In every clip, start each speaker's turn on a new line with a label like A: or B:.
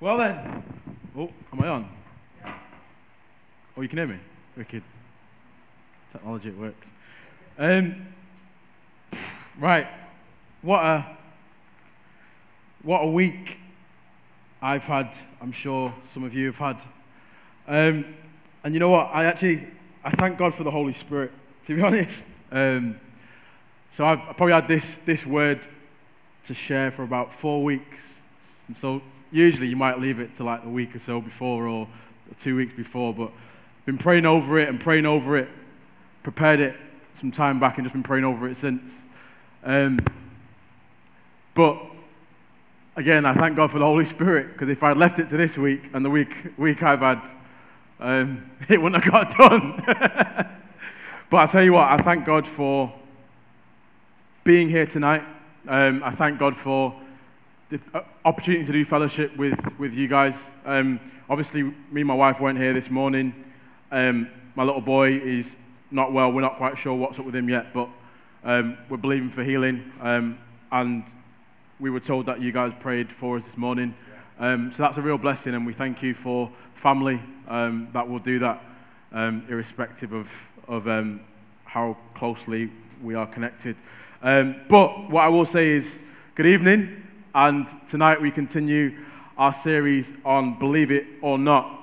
A: Well then. Oh, am I on? Oh, you can hear me? Wicked. Technology, it works. Um, right. What a what a week I've had. I'm sure some of you have had. Um, and you know what? I actually I thank God for the Holy Spirit. To be honest. Um, so I've probably had this this word to share for about four weeks, and so usually you might leave it to like a week or so before or two weeks before, but been praying over it and praying over it, prepared it some time back and just been praying over it since. Um, but again, I thank God for the Holy Spirit because if I'd left it to this week and the week week I've had, um, it wouldn't have got done. but I tell you what, I thank God for being here tonight. Um, I thank God for the uh, opportunity to do fellowship with, with you guys. Um, obviously, me and my wife weren't here this morning. Um, my little boy is not well. We're not quite sure what's up with him yet, but um, we're believing for healing. Um, and we were told that you guys prayed for us this morning. Um, so that's a real blessing, and we thank you for family um, that will do that, irrespective of, of how closely we are connected. but what I will say is, good evening. And tonight we continue our series on Believe It or Not.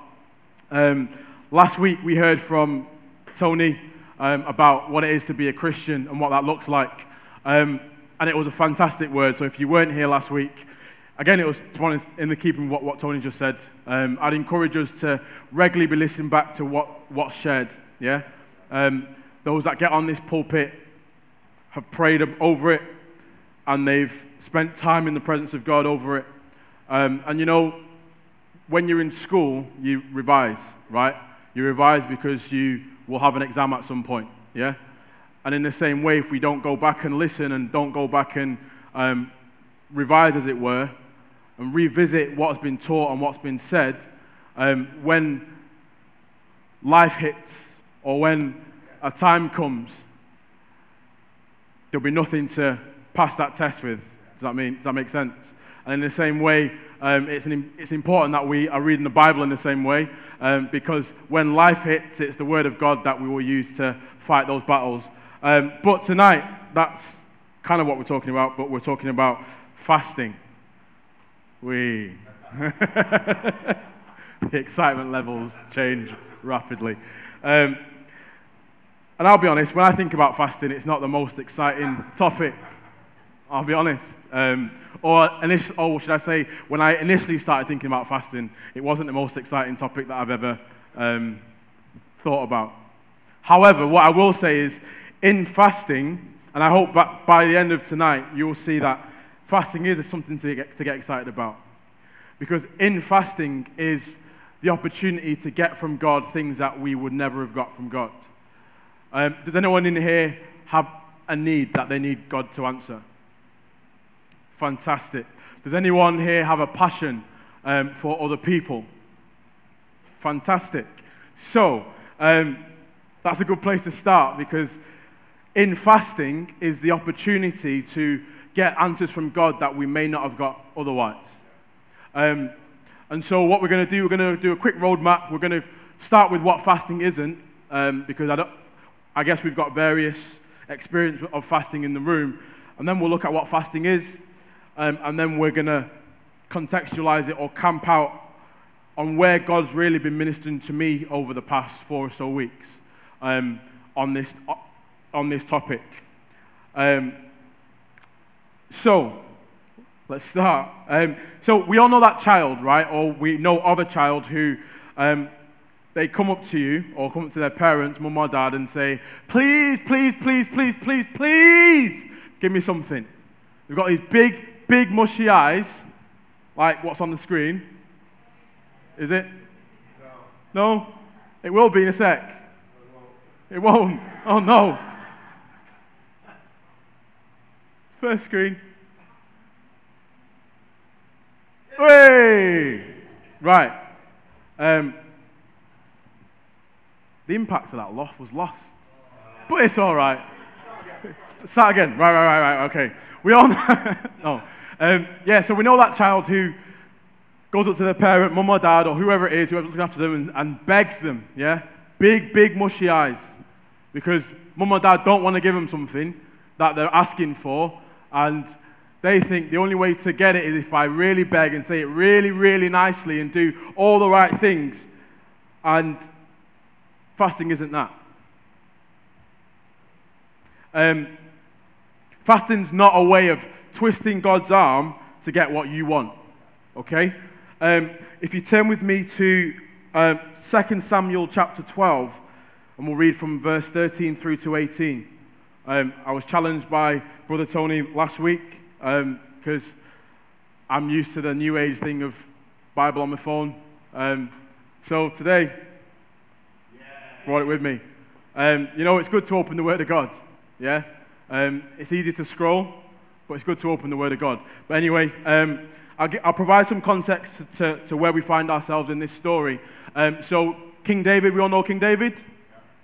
A: Um, last week we heard from Tony um, about what it is to be a Christian and what that looks like. Um, and it was a fantastic word. So if you weren't here last week, again, it was in the keeping of what, what Tony just said. Um, I'd encourage us to regularly be listening back to what, what's shared. Yeah? Um, those that get on this pulpit have prayed over it, and they've spent time in the presence of God over it. Um, and you know, when you're in school, you revise, right? You revise because you will have an exam at some point, yeah? And in the same way, if we don't go back and listen and don't go back and um, revise, as it were, and revisit what's been taught and what's been said, um, when life hits or when a time comes, there'll be nothing to pass that test with. Does that, mean, does that make sense? And in the same way, um, it's, an, it's important that we are reading the Bible in the same way um, because when life hits, it's the Word of God that we will use to fight those battles. Um, but tonight, that's kind of what we're talking about, but we're talking about fasting. We. the excitement levels change rapidly. Um, and I'll be honest, when I think about fasting, it's not the most exciting topic. I'll be honest. Um, or, initial, or should I say, when I initially started thinking about fasting, it wasn't the most exciting topic that I've ever um, thought about. However, what I will say is, in fasting, and I hope by the end of tonight, you'll see that fasting is something to get, to get excited about. Because in fasting is the opportunity to get from God things that we would never have got from God. Um, does anyone in here have a need that they need God to answer? Fantastic. Does anyone here have a passion um, for other people? Fantastic. So, um, that's a good place to start because in fasting is the opportunity to get answers from God that we may not have got otherwise. Um, and so, what we're going to do, we're going to do a quick roadmap. We're going to start with what fasting isn't, um, because I, I guess we've got various experience of fasting in the room. And then we'll look at what fasting is, um, and then we're going to contextualize it or camp out on where God's really been ministering to me over the past four or so weeks um, on, this, on this topic. Um, so, let's start. Um, so, we all know that child, right? Or we know of a child who um, they come up to you or come up to their parents, mum or dad, and say, Please, please, please, please, please, please, give me something. They've got these big, big mushy eyes, like what's on the screen. Is it? No. No? It will be in a sec. It won't. Oh no. First screen. Hey! Right. Um, the impact of that loss was lost. But it's all right. Start again. Right, right, right, right. Okay. We all know. no. Um, yeah, so we know that child who goes up to their parent, mum or dad, or whoever it is, whoever's looking after them, and, and begs them, yeah? Big, big, mushy eyes. Because mum or dad don't want to give them something that they're asking for, and they think the only way to get it is if I really beg and say it really, really nicely and do all the right things. And fasting isn't that. Um, fasting's not a way of twisting God's arm to get what you want. Okay? Um, if you turn with me to um, 2 Samuel chapter 12, and we'll read from verse 13 through to 18. Um, I was challenged by Brother Tony last week because um, I'm used to the new age thing of Bible on my phone. Um, so today, yeah. brought it with me. Um, you know, it's good to open the Word of God. Yeah? Um, it's easy to scroll, but it's good to open the Word of God. But anyway, um, I'll, get, I'll, provide some context to, to, where we find ourselves in this story. Um, so, King David, we all know King David?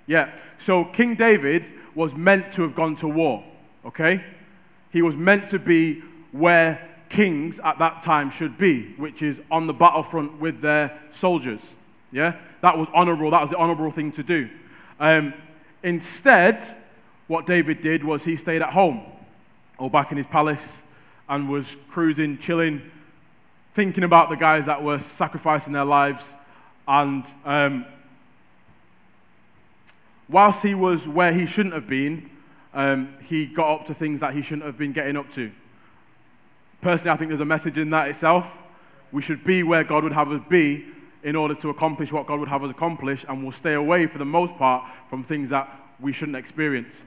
A: Yeah. So, King David was meant to have gone to war, okay? He was meant to be where kings at that time should be, which is on the battlefront with their soldiers. Yeah? That was honorable. That was the honorable thing to do. Um, instead, what David did was he stayed at home or back in his palace and was cruising, chilling, thinking about the guys that were sacrificing their lives. And um, whilst he was where he shouldn't have been, um, he got up to things that he shouldn't have been getting up to. Personally, I think there's a message in that itself. We should be where God would have us be in order to accomplish what God would have us accomplish, and we'll stay away, for the most part, from things that we shouldn't experience.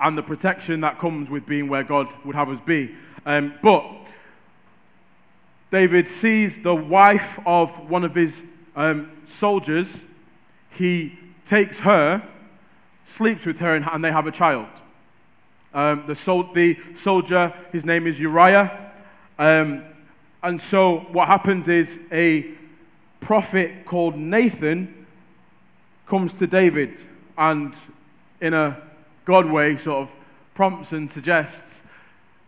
A: And the protection that comes with being where God would have us be. Um, but David sees the wife of one of his um, soldiers. He takes her, sleeps with her, and, and they have a child. Um, the, sol- the, soldier, his name is Uriah. Um, and so what happens is a prophet called Nathan comes to David and, in a God way, sort of prompts and suggests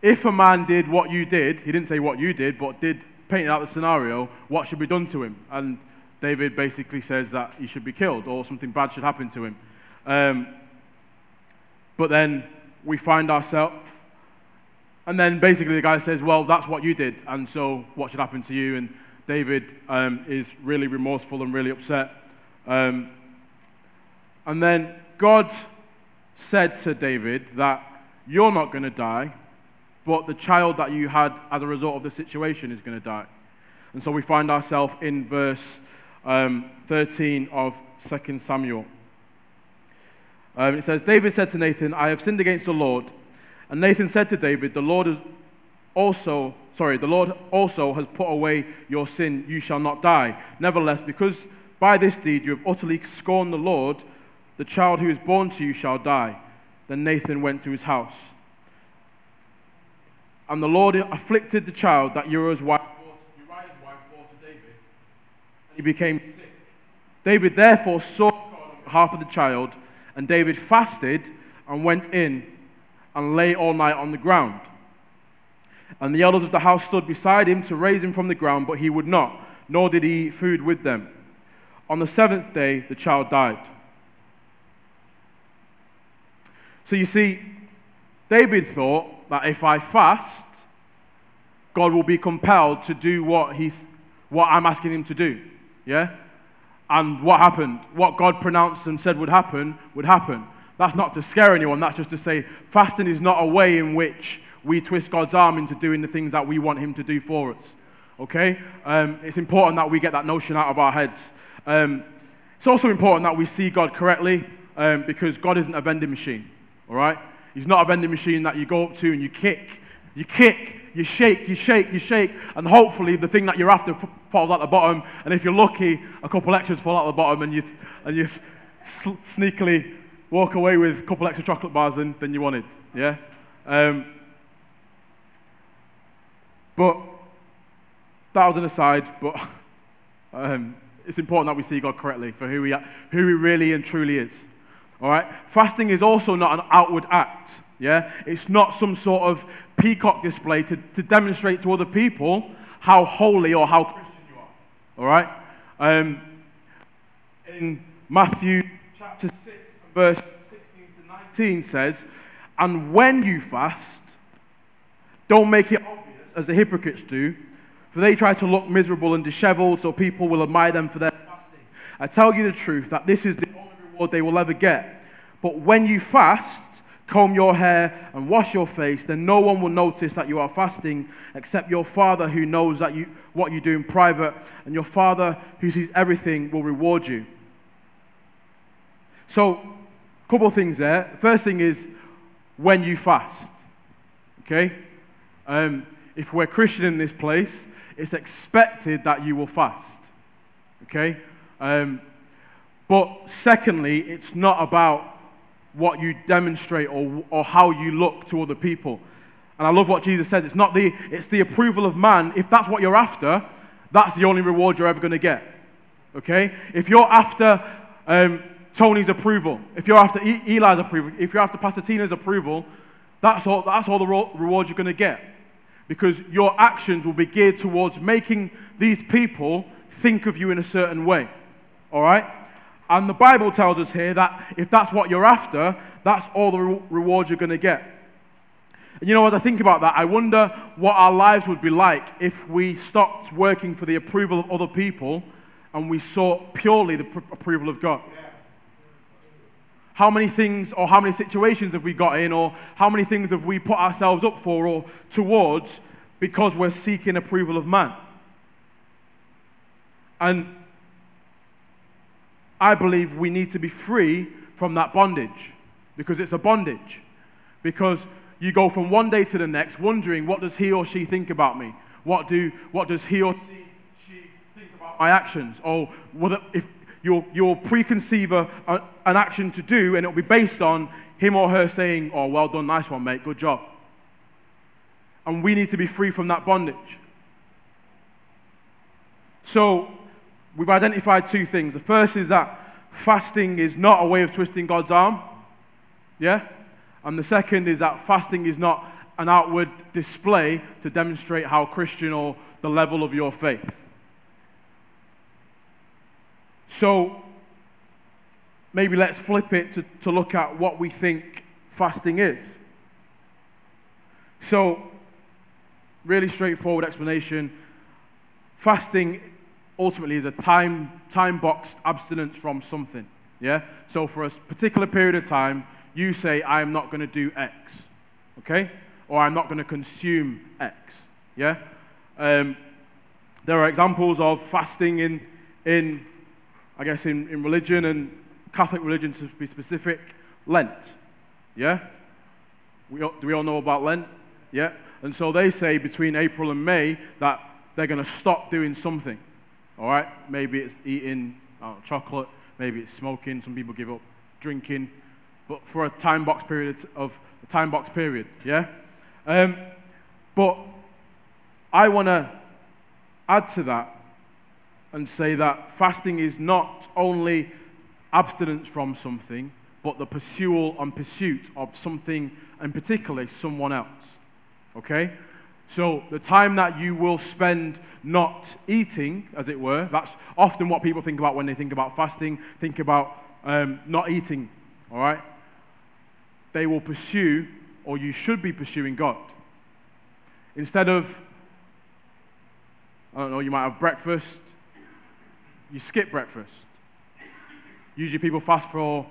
A: if a man did what you did, he didn't say what you did, but did painting out the scenario, what should be done to him? And David basically says that he should be killed or something bad should happen to him. Um, but then we find ourselves, and then basically the guy says, Well, that's what you did, and so what should happen to you? And David um, is really remorseful and really upset. Um, and then God said to David that you're not going to die, but the child that you had as a result of the situation is going to die. And so we find ourselves in verse um, 13 of 2 Samuel. Um, it says, David said to Nathan, I have sinned against the Lord. And Nathan said to David, The Lord has also, sorry, the Lord also has put away your sin, you shall not die. Nevertheless, because by this deed you have utterly scorned the Lord, the child who is born to you shall die. Then Nathan went to his house. And the Lord afflicted the child that Uriah's wife bore, to David, and he became sick. David therefore saw God on behalf of the child, and David fasted and went in and lay all night on the ground. And the elders of the house stood beside him to raise him from the ground, but he would not, nor did he eat food with them. On the seventh day, the child died. So you see, David thought that if I fast, God will be compelled to do what, he's, what I'm asking him to do. Yeah? And what happened? What God pronounced and said would happen, would happen. That's not to scare anyone, that's just to say fasting is not a way in which we twist God's arm into doing the things that we want Him to do for us. Okay? Um, it's important that we get that notion out of our heads. Um, it's also important that we see God correctly um, because God isn't a vending machine. All right? He's not a vending machine that you go up to and you kick, you kick, you shake, you shake, you shake, and hopefully the thing that you're after falls out the bottom. And if you're lucky, a couple extras fall out the bottom, and you and you sneakily walk away with a couple extra chocolate bars than, than you wanted. Yeah. Um, but that was an aside. But um, it's important that we see God correctly for who he, who he really and truly is. All right? Fasting is also not an outward act. Yeah? It's not some sort of peacock display to, to demonstrate to other people how holy or how Christian you are. All right? Um, in Matthew chapter 6, verse 16 to 19 says, And when you fast, don't make it obvious as the hypocrites do, for they try to look miserable and disheveled so people will admire them for their fasting. I tell you the truth that this is the reward they will ever get. But when you fast, comb your hair and wash your face, then no one will notice that you are fasting except your Father who knows that you, what you do in private, and your Father who sees everything will reward you. So, a couple of things there. First thing is when you fast. Okay? Um, if we're Christian in this place, it's expected that you will fast. Okay? Um, but secondly, it's not about what you demonstrate or, or how you look to other people. And I love what Jesus says. It's not the, it's the approval of man. If that's what you're after, that's the only reward you're ever going to get. Okay? If you're after um, Tony's approval, if you're after e- Eli's approval, if you're after Pastor Tina's approval, that's all, that's all the ro- reward you're going to get. Because your actions will be geared towards making these people think of you in a certain way. All right? And the Bible tells us here that if that's what you're after, that's all the re- reward you're going to get. And you know, as I think about that, I wonder what our lives would be like if we stopped working for the approval of other people and we sought purely the pr- approval of God. How many things or how many situations have we got in, or how many things have we put ourselves up for or towards because we're seeking approval of man? And I believe we need to be free from that bondage because it's a bondage. Because you go from one day to the next wondering, what does he or she think about me? What, do, what does he or she, think about my actions? Or what if you'll, you'll a, an action to do and it'll be based on him or her saying, oh, well done, nice one, mate, good job. And we need to be free from that bondage. So, we've identified two things. The first is that fasting is not a way of twisting God's arm. Yeah? And the second is that fasting is not an outward display to demonstrate how Christian or the level of your faith. So, maybe let's flip it to, to look at what we think fasting is. So, really straightforward explanation. Fasting ultimately is a time, time boxed abstinence from something. Yeah? So for a particular period of time, you say, I'm not going to do X. Okay? Or I'm not going to consume X. Yeah? Um, there are examples of fasting in, in I guess, in, in religion and Catholic religion to be specific, Lent. Yeah? We do we all know about Lent? Yeah? And so they say between April and May that they're going to stop doing something. All right? Maybe it's eating uh, chocolate, maybe it's smoking. Some people give up drinking, but for a time box period of a time box period, yeah. Um, but I want to add to that and say that fasting is not only abstinence from something, but the pursuit and pursuit of something, and particularly someone else. Okay? So, the time that you will spend not eating, as it were, that's often what people think about when they think about fasting, think about um, not eating, all right? They will pursue, or you should be pursuing God. Instead of, I don't know, you might have breakfast, you skip breakfast. Usually people fast for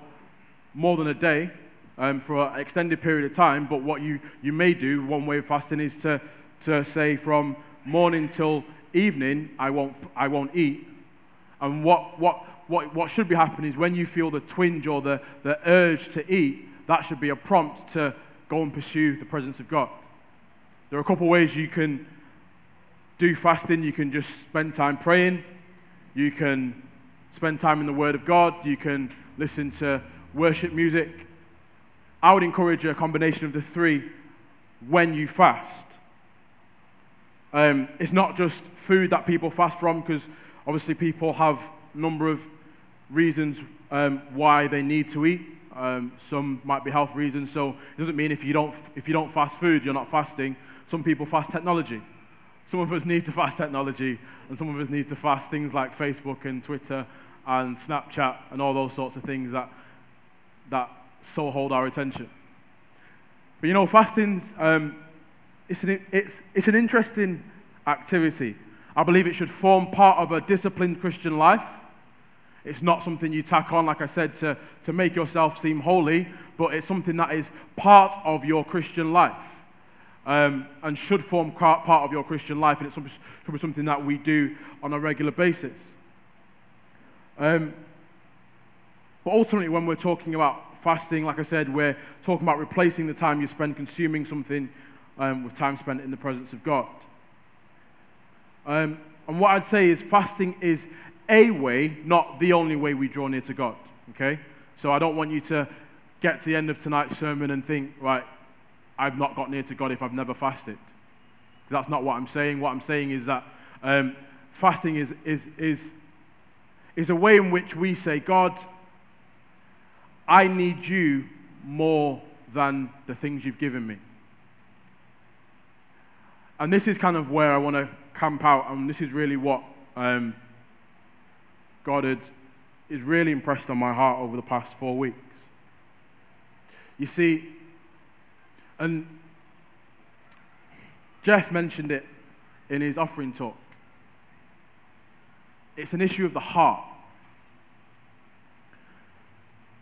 A: more than a day, um, for an extended period of time, but what you, you may do, one way of fasting, is to to say from morning till evening, I won't, I won't eat. And what, what, what, what should be happening is when you feel the twinge or the, the urge to eat, that should be a prompt to go and pursue the presence of God. There are a couple ways you can do fasting. You can just spend time praying. You can spend time in the Word of God. You can listen to worship music. I would encourage a combination of the three when you fast. Um, it's not just food that people fast from, because obviously people have a number of reasons um, why they need to eat. Um, some might be health reasons, so it doesn't mean if you, don't, if you don't fast food, you're not fasting. Some people fast technology. some of us need to fast technology, and some of us need to fast things like Facebook and Twitter and Snapchat and all those sorts of things that, that so hold our attention. But you know, fasting's um, it's, an, it's, it's an interesting activity. I believe it should form part of a disciplined Christian life. It's not something you tack on, like I said, to, to make yourself seem holy, but it's something that is part of your Christian life um, and should form part of your Christian life, and it's should be something that we do on a regular basis. Um, but ultimately, when we're talking about fasting, like I said, we're talking about replacing the time you spend consuming something um, with time spent in the presence of God. Um, and what I'd say is fasting is a way, not the only way we draw near to God. Okay? So I don't want you to get to the end of tonight's sermon and think, right, I've not got near to God if I've never fasted. That's not what I'm saying. What I'm saying is that um, fasting is, is, is, is a way in which we say, God, I need you more than the things you've given me. And this is kind of where I want to camp out, and this is really what um, God had, is really impressed on my heart over the past four weeks. You see, and Jeff mentioned it in his offering talk. It's an issue of the heart.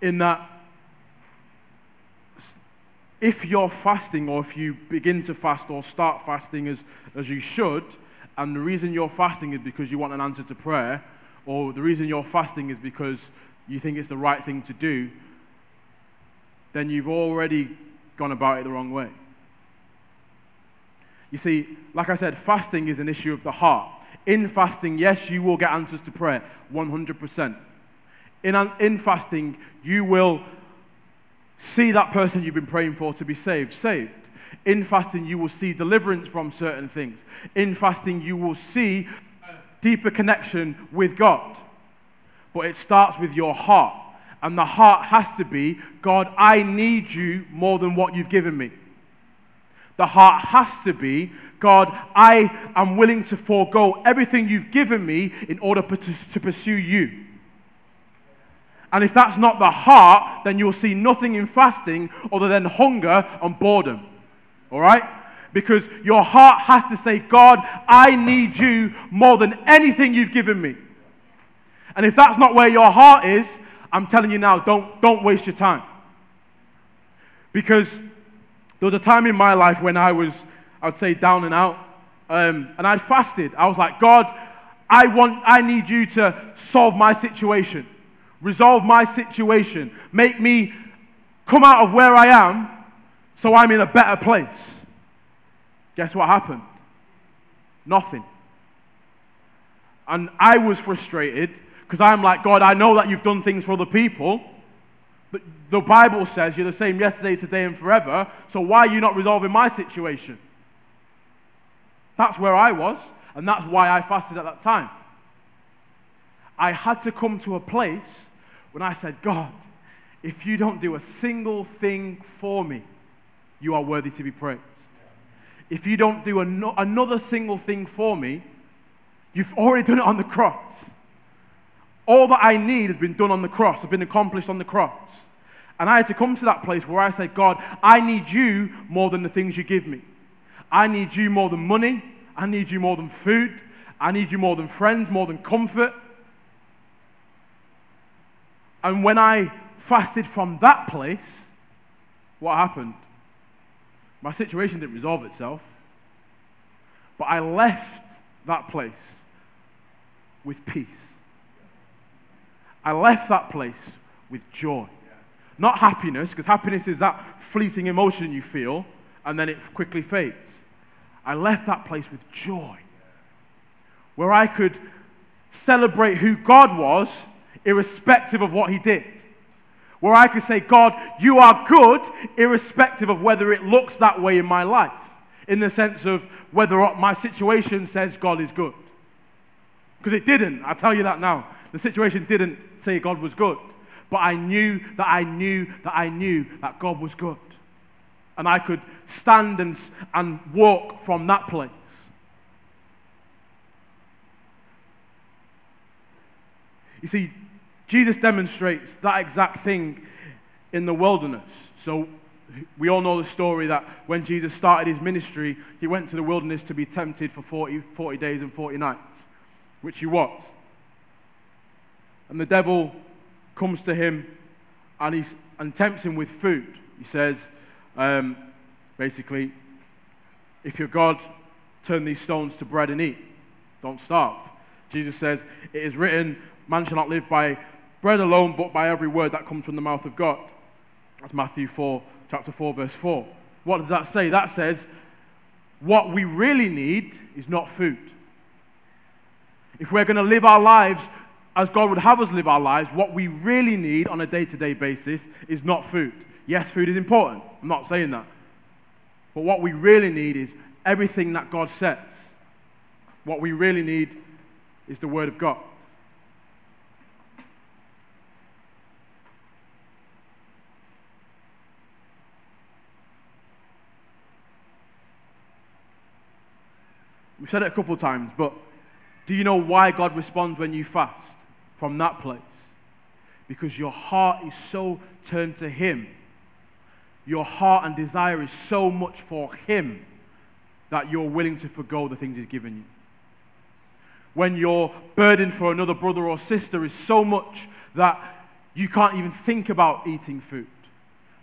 A: In that, if you're fasting or if you begin to fast or start fasting as, as you should, and the reason you're fasting is because you want an answer to prayer, or the reason you're fasting is because you think it's the right thing to do, then you've already gone about it the wrong way. You see, like I said, fasting is an issue of the heart. In fasting, yes, you will get answers to prayer, 100%. In, in fasting, you will see that person you've been praying for to be saved, saved. In fasting, you will see deliverance from certain things. In fasting, you will see deeper connection with God. But it starts with your heart. And the heart has to be God, I need you more than what you've given me. The heart has to be God, I am willing to forego everything you've given me in order to pursue you. And if that's not the heart, then you'll see nothing in fasting other than hunger and boredom. All right? Because your heart has to say, God, I need you more than anything you've given me. And if that's not where your heart is, I'm telling you now, don't, don't waste your time. Because there was a time in my life when I was, I would say, down and out, um, and I'd fasted. I was like, God, I want, I need you to solve my situation, resolve my situation, make me come out of where I am so I'm in a better place. Guess what happened? Nothing. And I was frustrated because I'm like, God, I know that you've done things for other people. But the Bible says you're the same yesterday, today, and forever. So why are you not resolving my situation? That's where I was, and that's why I fasted at that time. I had to come to a place when I said, God, if you don't do a single thing for me, you are worthy to be praised. If you don't do an- another single thing for me, you've already done it on the cross. All that I need has been done on the cross, has been accomplished on the cross. And I had to come to that place where I said, God, I need you more than the things you give me. I need you more than money. I need you more than food. I need you more than friends, more than comfort. And when I fasted from that place, what happened? My situation didn't resolve itself. But I left that place with peace. I left that place with joy. Not happiness, because happiness is that fleeting emotion you feel and then it quickly fades. I left that place with joy, where I could celebrate who God was, irrespective of what he did. Where I could say, God, you are good, irrespective of whether it looks that way in my life, in the sense of whether my situation says God is good. Because it didn't, i tell you that now. The situation didn't say God was good, but I knew that I knew that I knew that God was good. And I could stand and, and walk from that place. You see, Jesus demonstrates that exact thing in the wilderness. So we all know the story that when Jesus started his ministry, he went to the wilderness to be tempted for 40, 40 days and 40 nights, which he was. And the devil comes to him and, he's, and tempts him with food. He says, um, basically, if you're God, turn these stones to bread and eat. Don't starve. Jesus says, It is written, man shall not live by bread alone, but by every word that comes from the mouth of God. That's Matthew 4, chapter 4, verse 4. What does that say? That says, what we really need is not food. If we're going to live our lives as God would have us live our lives, what we really need on a day to day basis is not food. Yes, food is important. I'm not saying that. But what we really need is everything that God says. What we really need is the Word of God. We've said it a couple of times, but do you know why God responds when you fast from that place? Because your heart is so turned to Him. Your heart and desire is so much for Him that you're willing to forego the things He's given you. When your burden for another brother or sister is so much that you can't even think about eating food.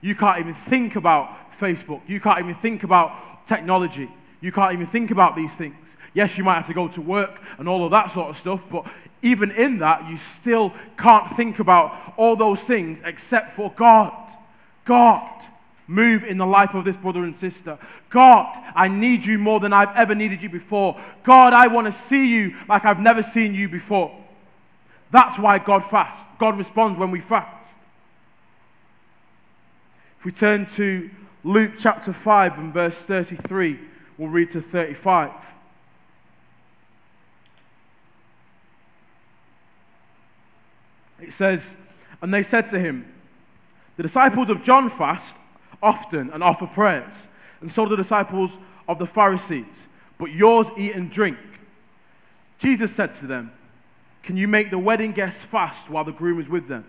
A: You can't even think about Facebook. You can't even think about technology. You can't even think about these things. Yes, you might have to go to work and all of that sort of stuff, but even in that, you still can't think about all those things except for God. God, move in the life of this brother and sister. God, I need you more than I've ever needed you before. God, I want to see you like I've never seen you before. That's why God fasts. God responds when we fast. If we turn to Luke chapter 5 and verse 33, we'll read to 35. It says, And they said to him, The disciples of John fast often and offer prayers, and so do the disciples of the Pharisees, but yours eat and drink. Jesus said to them, Can you make the wedding guests fast while the groom is with them?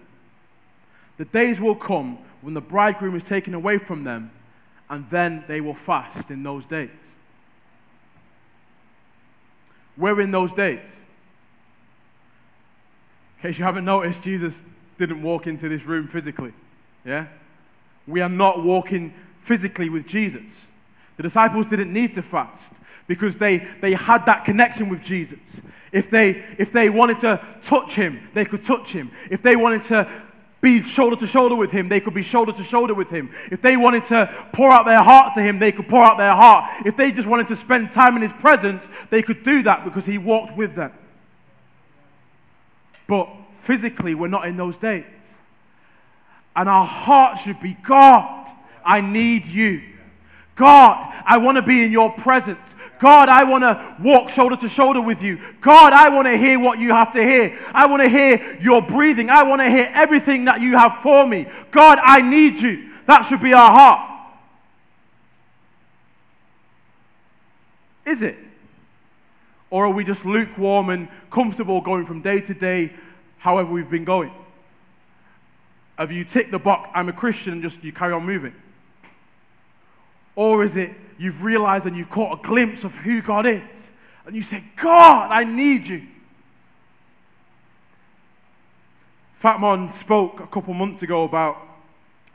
A: The days will come when the bridegroom is taken away from them, and then they will fast in those days. We're in those days. In case you haven't noticed, Jesus didn't walk into this room physically. Yeah? We are not walking physically with Jesus. The disciples didn't need to fast because they, they had that connection with Jesus. If they, if they wanted to touch him, they could touch him. If they wanted to be shoulder to shoulder with him, they could be shoulder to shoulder with him. If they wanted to pour out their heart to him, they could pour out their heart. If they just wanted to spend time in his presence, they could do that because he walked with them. But physically, we're not in those days. And our heart should be God, I need you. God, I want to be in your presence. God, I want to walk shoulder to shoulder with you. God, I want to hear what you have to hear. I want to hear your breathing. I want to hear everything that you have for me. God, I need you. That should be our heart. Is it? Or are we just lukewarm and comfortable going from day to day, however we've been going? Have you ticked the box, I'm a Christian, and just you carry on moving? Or is it you've realized and you've caught a glimpse of who God is, and you say, God, I need you? Fatmon spoke a couple months ago about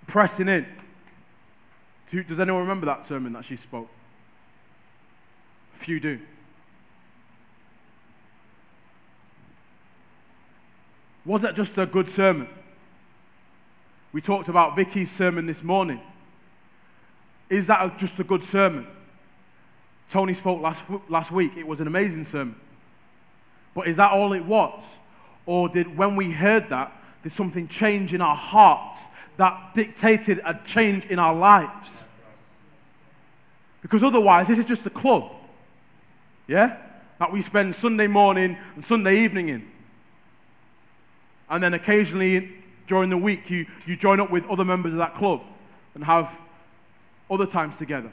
A: pressing in. Does anyone remember that sermon that she spoke? A few do. Was that just a good sermon? We talked about Vicky's sermon this morning. Is that just a good sermon? Tony spoke last, last week. It was an amazing sermon. But is that all it was? Or did, when we heard that, did something change in our hearts that dictated a change in our lives? Because otherwise, this is just a club. Yeah? That we spend Sunday morning and Sunday evening in. And then occasionally during the week, you, you join up with other members of that club and have other times together.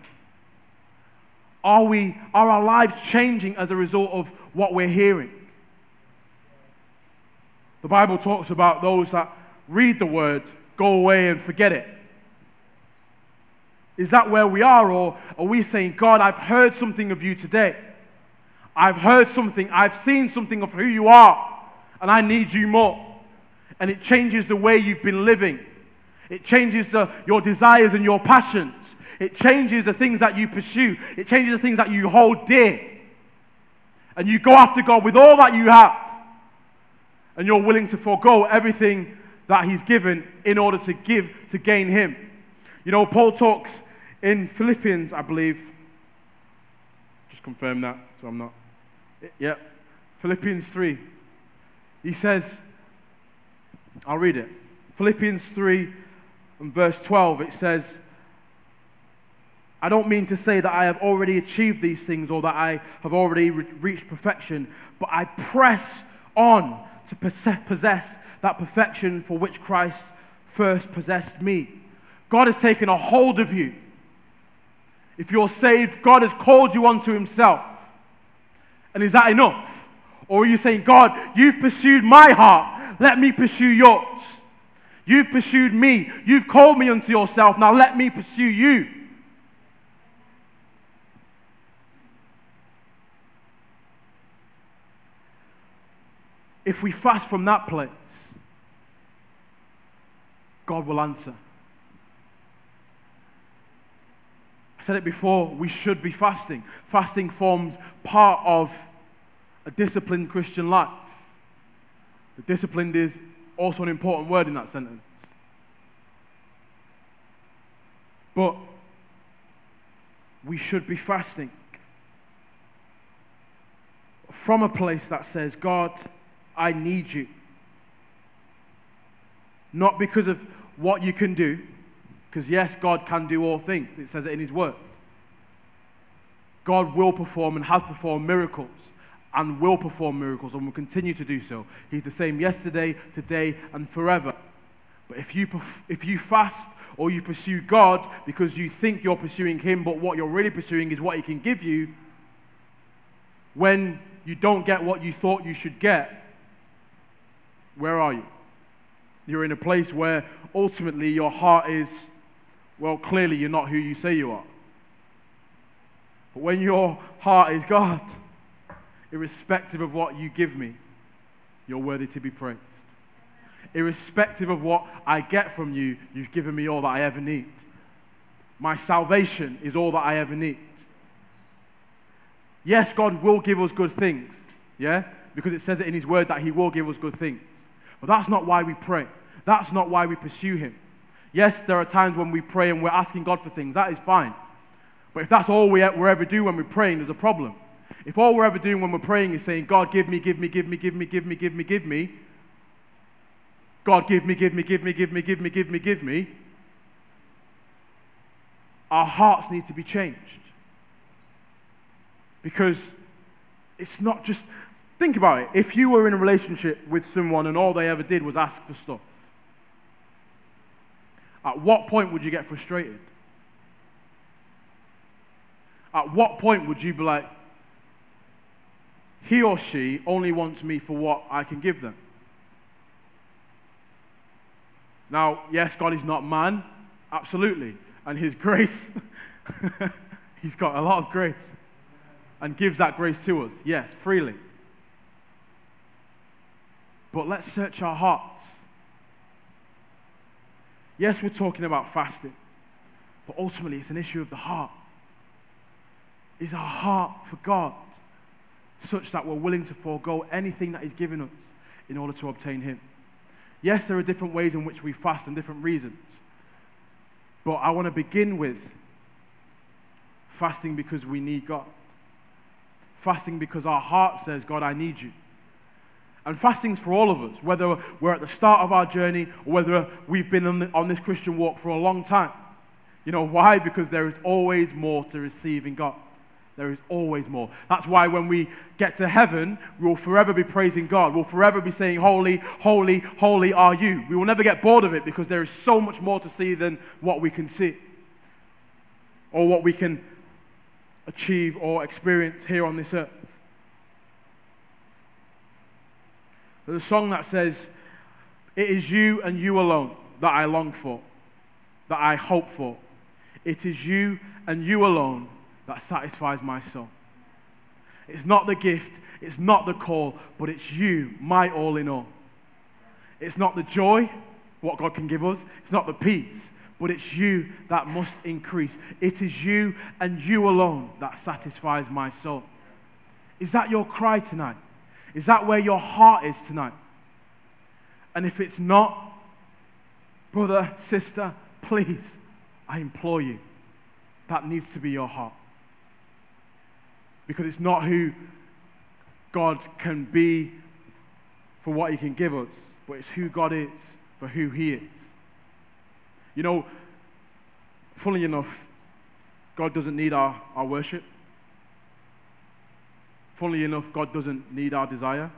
A: Are, we, are our lives changing as a result of what we're hearing? The Bible talks about those that read the word, go away and forget it. Is that where we are? Or are we saying, God, I've heard something of you today? I've heard something, I've seen something of who you are, and I need you more. And it changes the way you've been living. It changes the, your desires and your passions. It changes the things that you pursue. It changes the things that you hold dear. And you go after God with all that you have. And you're willing to forego everything that He's given in order to give to gain Him. You know, Paul talks in Philippians, I believe. Just confirm that so I'm not. Yep. Philippians 3. He says, I'll read it. Philippians 3 verse 12, it says, I don't mean to say that I have already achieved these things or that I have already re- reached perfection, but I press on to possess that perfection for which Christ first possessed me. God has taken a hold of you. If you're saved, God has called you unto Himself. And is that enough? Or are you saying, God, you've pursued my heart, let me pursue yours? You've pursued me, you've called me unto yourself, now let me pursue you. If we fast from that place, God will answer. I said it before, we should be fasting. Fasting forms part of a disciplined Christian life. The disciplined is also an important word in that sentence. But we should be fasting from a place that says, God, I need you. Not because of what you can do, because yes, God can do all things. It says it in His Word. God will perform and has performed miracles and will perform miracles and will continue to do so. He's the same yesterday, today, and forever. But if you, if you fast or you pursue God because you think you're pursuing Him, but what you're really pursuing is what He can give you, when you don't get what you thought you should get, where are you? You're in a place where ultimately your heart is, well, clearly you're not who you say you are. But when your heart is God, irrespective of what you give me, you're worthy to be praised. Irrespective of what I get from you, you've given me all that I ever need. My salvation is all that I ever need. Yes, God will give us good things, yeah? Because it says it in His Word that He will give us good things. But that's not why we pray. That's not why we pursue Him. Yes, there are times when we pray and we're asking God for things. That is fine. But if that's all we ever do when we're praying, there's a problem. If all we're ever doing when we're praying is saying, God, give me, give me, give me, give me, give me, give me, give me, God, give me, give me, give me, give me, give me, give me, give me, our hearts need to be changed. Because it's not just, think about it. If you were in a relationship with someone and all they ever did was ask for stuff, at what point would you get frustrated? At what point would you be like, he or she only wants me for what I can give them? Now, yes, God is not man, absolutely. And his grace, he's got a lot of grace and gives that grace to us, yes, freely. But let's search our hearts. Yes, we're talking about fasting, but ultimately it's an issue of the heart. Is our heart for God such that we're willing to forego anything that He's given us in order to obtain Him? Yes, there are different ways in which we fast and different reasons. But I want to begin with fasting because we need God. Fasting because our heart says, God, I need you. And fasting's for all of us, whether we're at the start of our journey or whether we've been on, the, on this Christian walk for a long time. You know why? Because there is always more to receive in God. There is always more. That's why when we get to heaven, we will forever be praising God. We'll forever be saying, Holy, holy, holy are you. We will never get bored of it because there is so much more to see than what we can see or what we can achieve or experience here on this earth. There's a song that says, It is you and you alone that I long for, that I hope for. It is you and you alone that satisfies my soul. It's not the gift, it's not the call, but it's you, my all in all. It's not the joy, what God can give us, it's not the peace, but it's you that must increase. It is you and you alone that satisfies my soul. Is that your cry tonight? Is that where your heart is tonight? And if it's not, brother, sister, please, I implore you, that needs to be your heart. Because it's not who God can be for what He can give us, but it's who God is for who He is. You know, funnily enough, God doesn't need our, our worship. Funnily enough, God doesn't need our desire.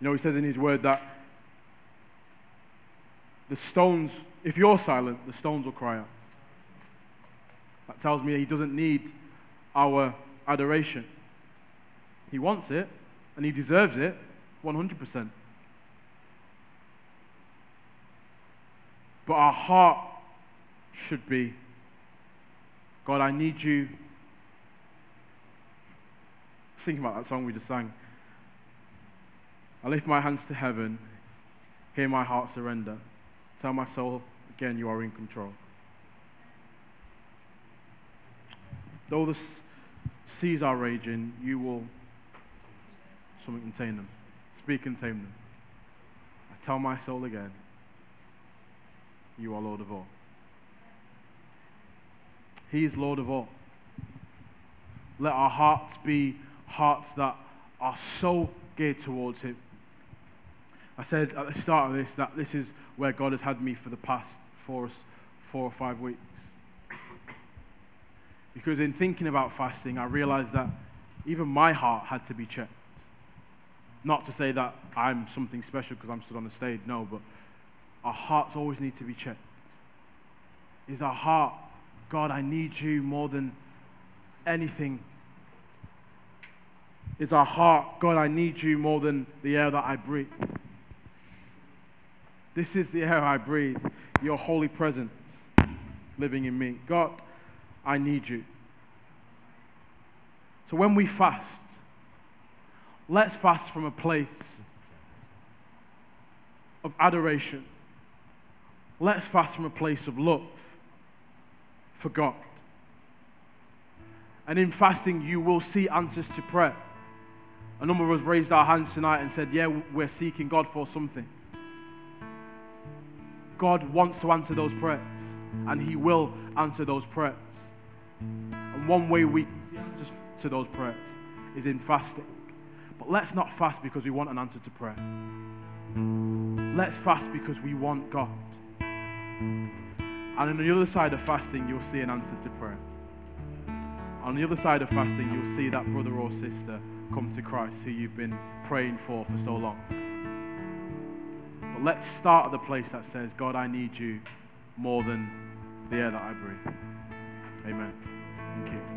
A: You know, He says in His word that the stones, if you're silent, the stones will cry out. That tells me He doesn't need our adoration. He wants it, and He deserves it 100%. But our heart should be God, I need you. Think about that song we just sang. I lift my hands to heaven, hear my heart surrender. Tell my soul again, you are in control. Though the seas are raging, you will something contain them. Speak and tame them. I tell my soul again, you are Lord of all. He is Lord of all. Let our hearts be hearts that are so geared towards Him. I said at the start of this that this is where God has had me for the past four, four or five weeks. Because in thinking about fasting, I realized that even my heart had to be checked. Not to say that I'm something special because I'm stood on the stage, no, but our hearts always need to be checked. Is our heart, God, I need you more than anything? Is our heart, God, I need you more than the air that I breathe? This is the air I breathe, your holy presence living in me. God, I need you. So when we fast, let's fast from a place of adoration Let's fast from a place of love for God. And in fasting, you will see answers to prayer. A number of us raised our hands tonight and said, Yeah, we're seeking God for something. God wants to answer those prayers, and He will answer those prayers. And one way we see answers to those prayers is in fasting. But let's not fast because we want an answer to prayer. Let's fast because we want God. And on the other side of fasting, you'll see an answer to prayer. On the other side of fasting, you'll see that brother or sister come to Christ who you've been praying for for so long. But let's start at the place that says, God, I need you more than the air that I breathe. Amen. Thank you.